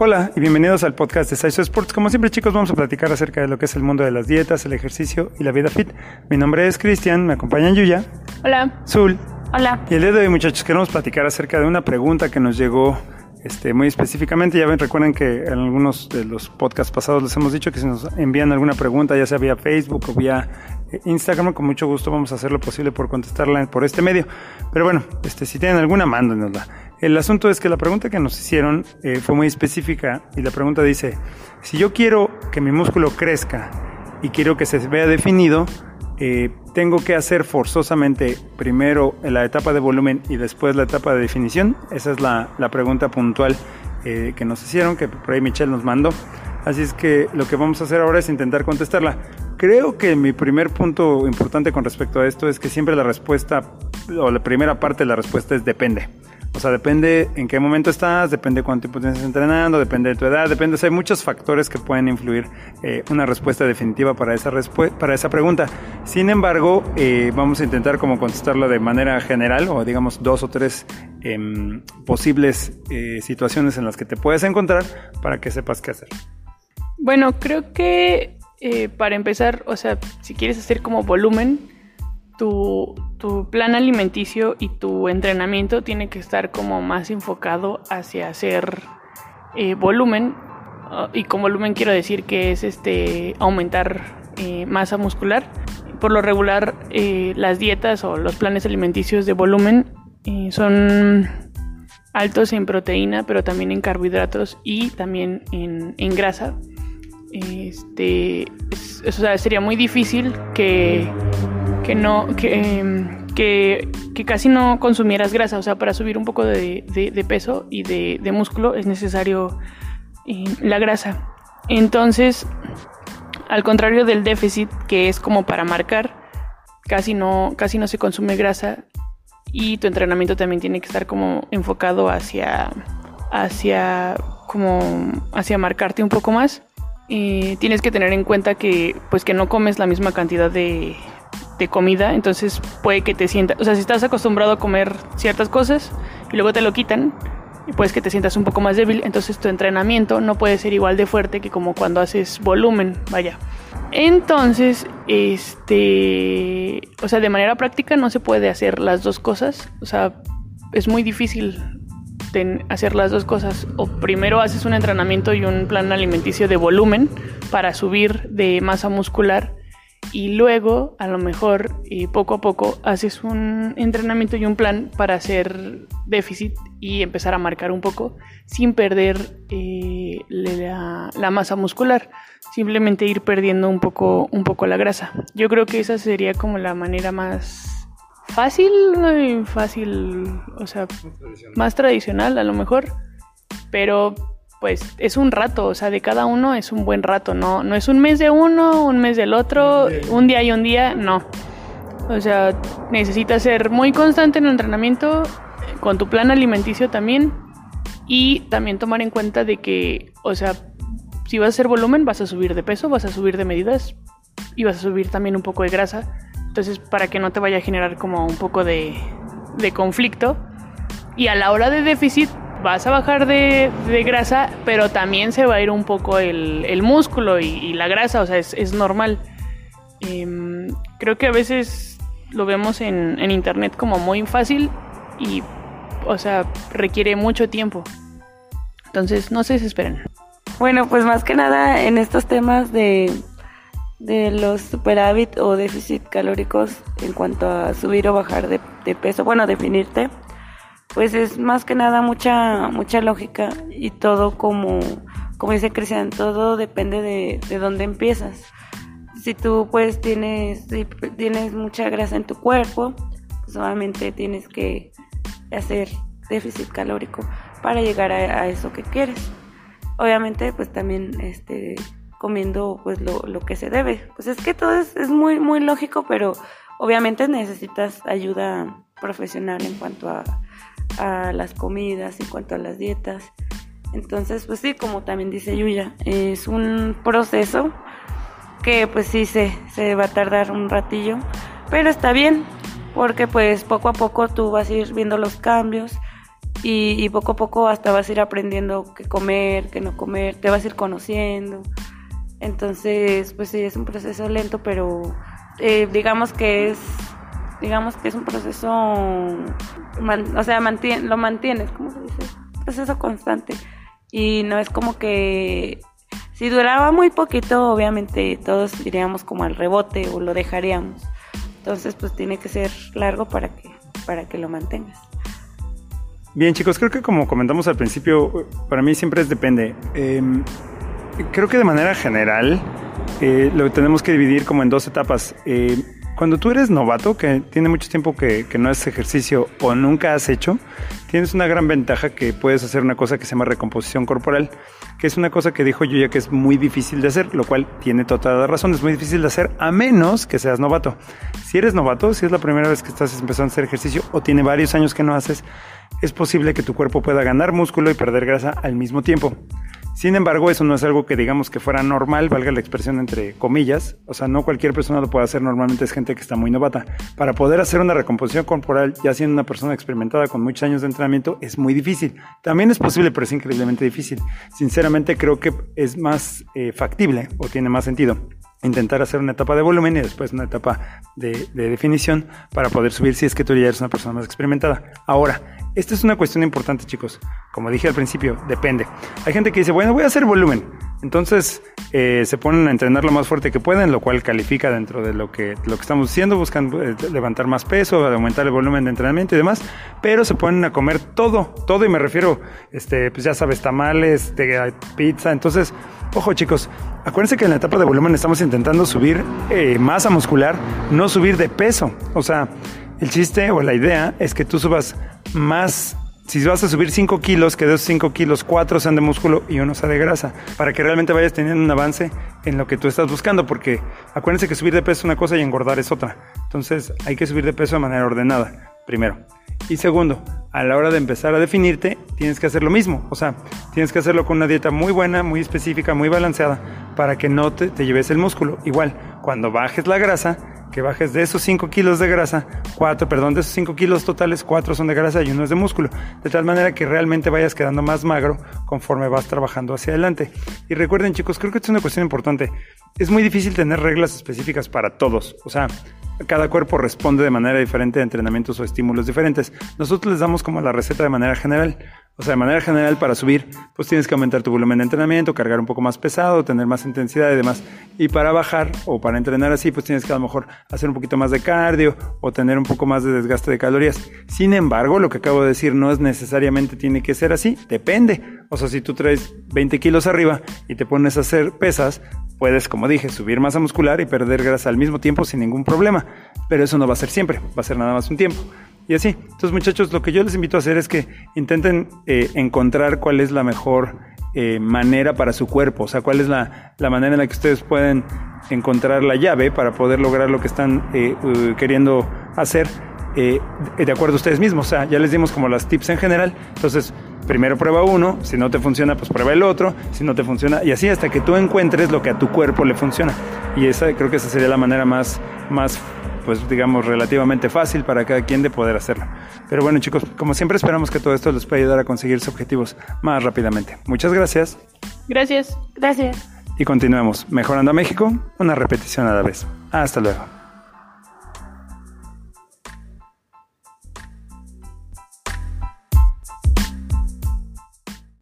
Hola y bienvenidos al podcast de Saiso Sports. Como siempre chicos vamos a platicar acerca de lo que es el mundo de las dietas, el ejercicio y la vida fit. Mi nombre es Cristian, me acompaña Yuya. Hola. Zul. Hola. Y el día de hoy muchachos queremos platicar acerca de una pregunta que nos llegó este, muy específicamente, ya ven, recuerden que en algunos de los podcasts pasados les hemos dicho que si nos envían alguna pregunta, ya sea vía Facebook o vía eh, Instagram, con mucho gusto vamos a hacer lo posible por contestarla por este medio. Pero bueno, este, si tienen alguna, mándenosla. El asunto es que la pregunta que nos hicieron eh, fue muy específica y la pregunta dice, si yo quiero que mi músculo crezca y quiero que se vea definido, eh, tengo que hacer forzosamente primero la etapa de volumen y después la etapa de definición? Esa es la, pregunta puntual eh, que nos hicieron, que por ahí Michelle nos mandó. Así es que lo que vamos a hacer ahora es intentar contestarla. Creo que mi primer punto importante con respecto a esto es que siempre la respuesta, o la primera parte de la respuesta es depende. O sea, depende en qué momento estás, depende cuánto tiempo tienes entrenando, depende de tu edad, depende, hay muchos factores que pueden influir eh, una respuesta definitiva para esa, para esa pregunta. Sin embargo, eh, vamos a intentar como contestarla de manera general o digamos dos o tres em, posibles eh, situaciones en las que te puedes encontrar para que sepas qué hacer. Bueno, creo que para empezar, o sea, si quieres hacer como volumen, tu, plan alimenticio y tu entrenamiento tiene que estar como más enfocado hacia hacer eh, volumen. Ah, y con volumen quiero decir que es este aumentar eh, masa muscular. Por lo regular, eh, las dietas o los planes alimenticios de volumen son altos en proteína, pero también en carbohidratos y también en, grasa. Este, sería muy difícil que que no, em, que, que, casi no consumieras grasa. O sea, para subir un poco de, de, peso y de, de, músculo es necesario eh, la grasa. Entonces, al contrario del déficit, que es como para marcar, casi no, casi no se consume grasa y tu entrenamiento también tiene que estar como enfocado hacia, hacia, como, hacia marcarte un poco más. Y tienes que tener en cuenta que, pues, que no comes la misma cantidad de, de comida, entonces puede que te sientas, o sea, si estás acostumbrado a comer ciertas cosas y luego te lo quitan, y puedes que te sientas un poco más débil, entonces tu entrenamiento no puede ser igual de fuerte que como cuando haces volumen, vaya. Entonces, este, o sea, de manera práctica no se puede hacer las dos cosas, o sea, es muy difícil hacer las dos cosas. O primero haces un entrenamiento y un plan alimenticio de volumen para subir de masa muscular y luego a lo mejor poco a poco haces un entrenamiento y un plan para hacer déficit y empezar a marcar un poco sin perder eh, la, masa muscular, simplemente ir perdiendo un poco, un poco la grasa. Yo creo que esa sería como la manera más fácil, fácil, o sea, más tradicional a lo mejor, pero pues es un rato, o sea, de cada uno es un buen rato, no, no es un mes de uno, un mes del otro, un día y un día, no. O sea, necesitas ser muy constante en el entrenamiento, con tu plan alimenticio también, y también tomar en cuenta de que, o sea, si vas a hacer volumen, vas a subir de peso, vas a subir de medidas y vas a subir también un poco de grasa. Entonces, para que no te vaya a generar como un poco de, de conflicto. Y a la hora de déficit, vas a bajar de, grasa, pero también se va a ir un poco el, músculo y, la grasa, o sea, es, normal. Em, creo que a veces lo vemos en, en, internet como muy fácil y, o sea, requiere mucho tiempo. Entonces, no se desesperen. Bueno, pues más que nada en estos temas de, de los superávit o déficit calóricos en cuanto a subir o bajar de, de peso, bueno, definirte pues es más que nada mucha mucha lógica y todo como como dice Cristian todo depende de, de dónde empiezas. Si tú pues tienes tienes mucha grasa en tu cuerpo pues obviamente tienes que hacer déficit calórico para llegar a, eso que quieres. Obviamente pues también este comiendo pues lo, lo que se debe. Pues es que todo es, es muy muy lógico pero obviamente necesitas ayuda profesional en cuanto a a las comidas, en cuanto a las dietas. Entonces, pues sí, como también dice Yuya, es un proceso que pues sí se, se va a tardar un ratillo, pero está bien, porque pues poco a poco tú vas a ir viendo los cambios y, poco a poco hasta vas a ir aprendiendo qué comer, qué no comer, te vas a ir conociendo. Entonces, pues sí, es un proceso lento, pero eh, digamos que es digamos que es un proceso, o sea, lo mantienes, ¿cómo se dice? proceso constante. Y no es como que si duraba muy poquito, obviamente todos iríamos como al rebote o lo dejaríamos. Entonces, pues tiene que ser largo para que, para que lo mantengas. Bien, chicos, creo que como comentamos al principio, para mí siempre es depende. Em, creo que de manera general eh, lo tenemos que dividir como en dos etapas. Eh, cuando tú eres novato, que tiene mucho tiempo que, no haces ejercicio o nunca has hecho, tienes una gran ventaja que puedes hacer una cosa que se llama recomposición corporal, que es una cosa que dijo yo ya que es muy difícil de hacer, lo cual tiene toda la razón, es muy difícil de hacer a menos que seas novato. Si eres novato, si es la primera vez que estás empezando a hacer ejercicio o tiene varios años que no haces, es posible que tu cuerpo pueda ganar músculo y perder grasa al mismo tiempo. Sin embargo, eso no es algo que digamos que fuera normal, valga la expresión entre comillas. O sea, no cualquier persona lo puede hacer, normalmente es gente que está muy novata. Para poder hacer una recomposición corporal, ya siendo una persona experimentada con muchos años de entrenamiento, es muy difícil. También es posible, pero es increíblemente difícil. Sinceramente creo que es más eh, factible o tiene más sentido intentar hacer una etapa de volumen y después una etapa de, de, definición para poder subir si es que tú ya eres una persona más experimentada. Ahora, esta es una cuestión importante, chicos. Como dije al principio, depende. Hay gente que dice, bueno, voy a hacer volumen. Entonces eh, se ponen a entrenar lo más fuerte que pueden, lo cual califica dentro de lo que, lo que estamos haciendo, buscan eh, levantar más peso, aumentar el volumen de entrenamiento y demás, pero se ponen a comer todo, todo, y me refiero, este, pues ya sabes, tamales, pizza. Entonces, ojo chicos, acuérdense que en la etapa de volumen estamos intentando subir eh, masa muscular, no subir de peso. O sea, el chiste o la idea es que tú subas más si vas a subir 5 kilos, que de esos 5 kilos, 4 sean de músculo y uno sea de grasa, para que realmente vayas teniendo un avance en lo que tú estás buscando, porque acuérdense que subir de peso es una cosa y engordar es otra. Entonces hay que subir de peso de manera ordenada, primero. Y segundo, a la hora de empezar a definirte, tienes que hacer lo mismo. O sea, tienes que hacerlo con una dieta muy buena, muy específica, muy balanceada, para que no te lleves el músculo. Igual, cuando bajes la grasa, que bajes de esos 5 kilos de grasa, 4, perdón, de esos 5 kilos totales, 4 son de grasa y uno es de músculo, de tal manera que realmente vayas quedando más magro conforme vas trabajando hacia adelante. Y recuerden chicos, creo que es una cuestión importante, es muy difícil tener reglas específicas para todos, o sea, cada cuerpo responde de manera diferente a entrenamientos o estímulos diferentes. Nosotros les damos como la receta de manera general. O sea, de manera general, para subir, pues tienes que aumentar tu volumen de entrenamiento, cargar un poco más pesado, tener más intensidad y demás. Y para bajar o para entrenar así, pues tienes que a lo mejor hacer un poquito más de cardio o tener un poco más de desgaste de calorías. Sin embargo, lo que acabo de decir no es necesariamente tiene que ser así, depende. O sea, si tú traes 20 kilos arriba y te pones a hacer pesas, puedes, como dije, subir masa muscular y perder grasa al mismo tiempo sin ningún problema. Pero eso no va a ser siempre, va a ser nada más un tiempo. Y así. Entonces, muchachos, lo que yo les invito a hacer es que intenten eh, encontrar cuál es la mejor eh, manera para su cuerpo, o sea, cuál es la, manera en la que ustedes pueden encontrar la llave para poder lograr lo que están eh, queriendo hacer de acuerdo a ustedes mismos. O sea, ya les dimos como las tips en general. Entonces, primero prueba uno, si no te funciona, pues prueba el otro, si no te funciona, y así hasta que tú encuentres lo que a tu cuerpo le funciona. Y esa creo que esa sería la manera más, más pues digamos, relativamente fácil para cada quien de poder hacerlo. Pero bueno, chicos, como siempre esperamos que todo esto les pueda ayudar a conseguir sus objetivos más rápidamente. Muchas gracias. Gracias. Gracias. Y continuemos mejorando a México, una repetición a la vez. Hasta luego.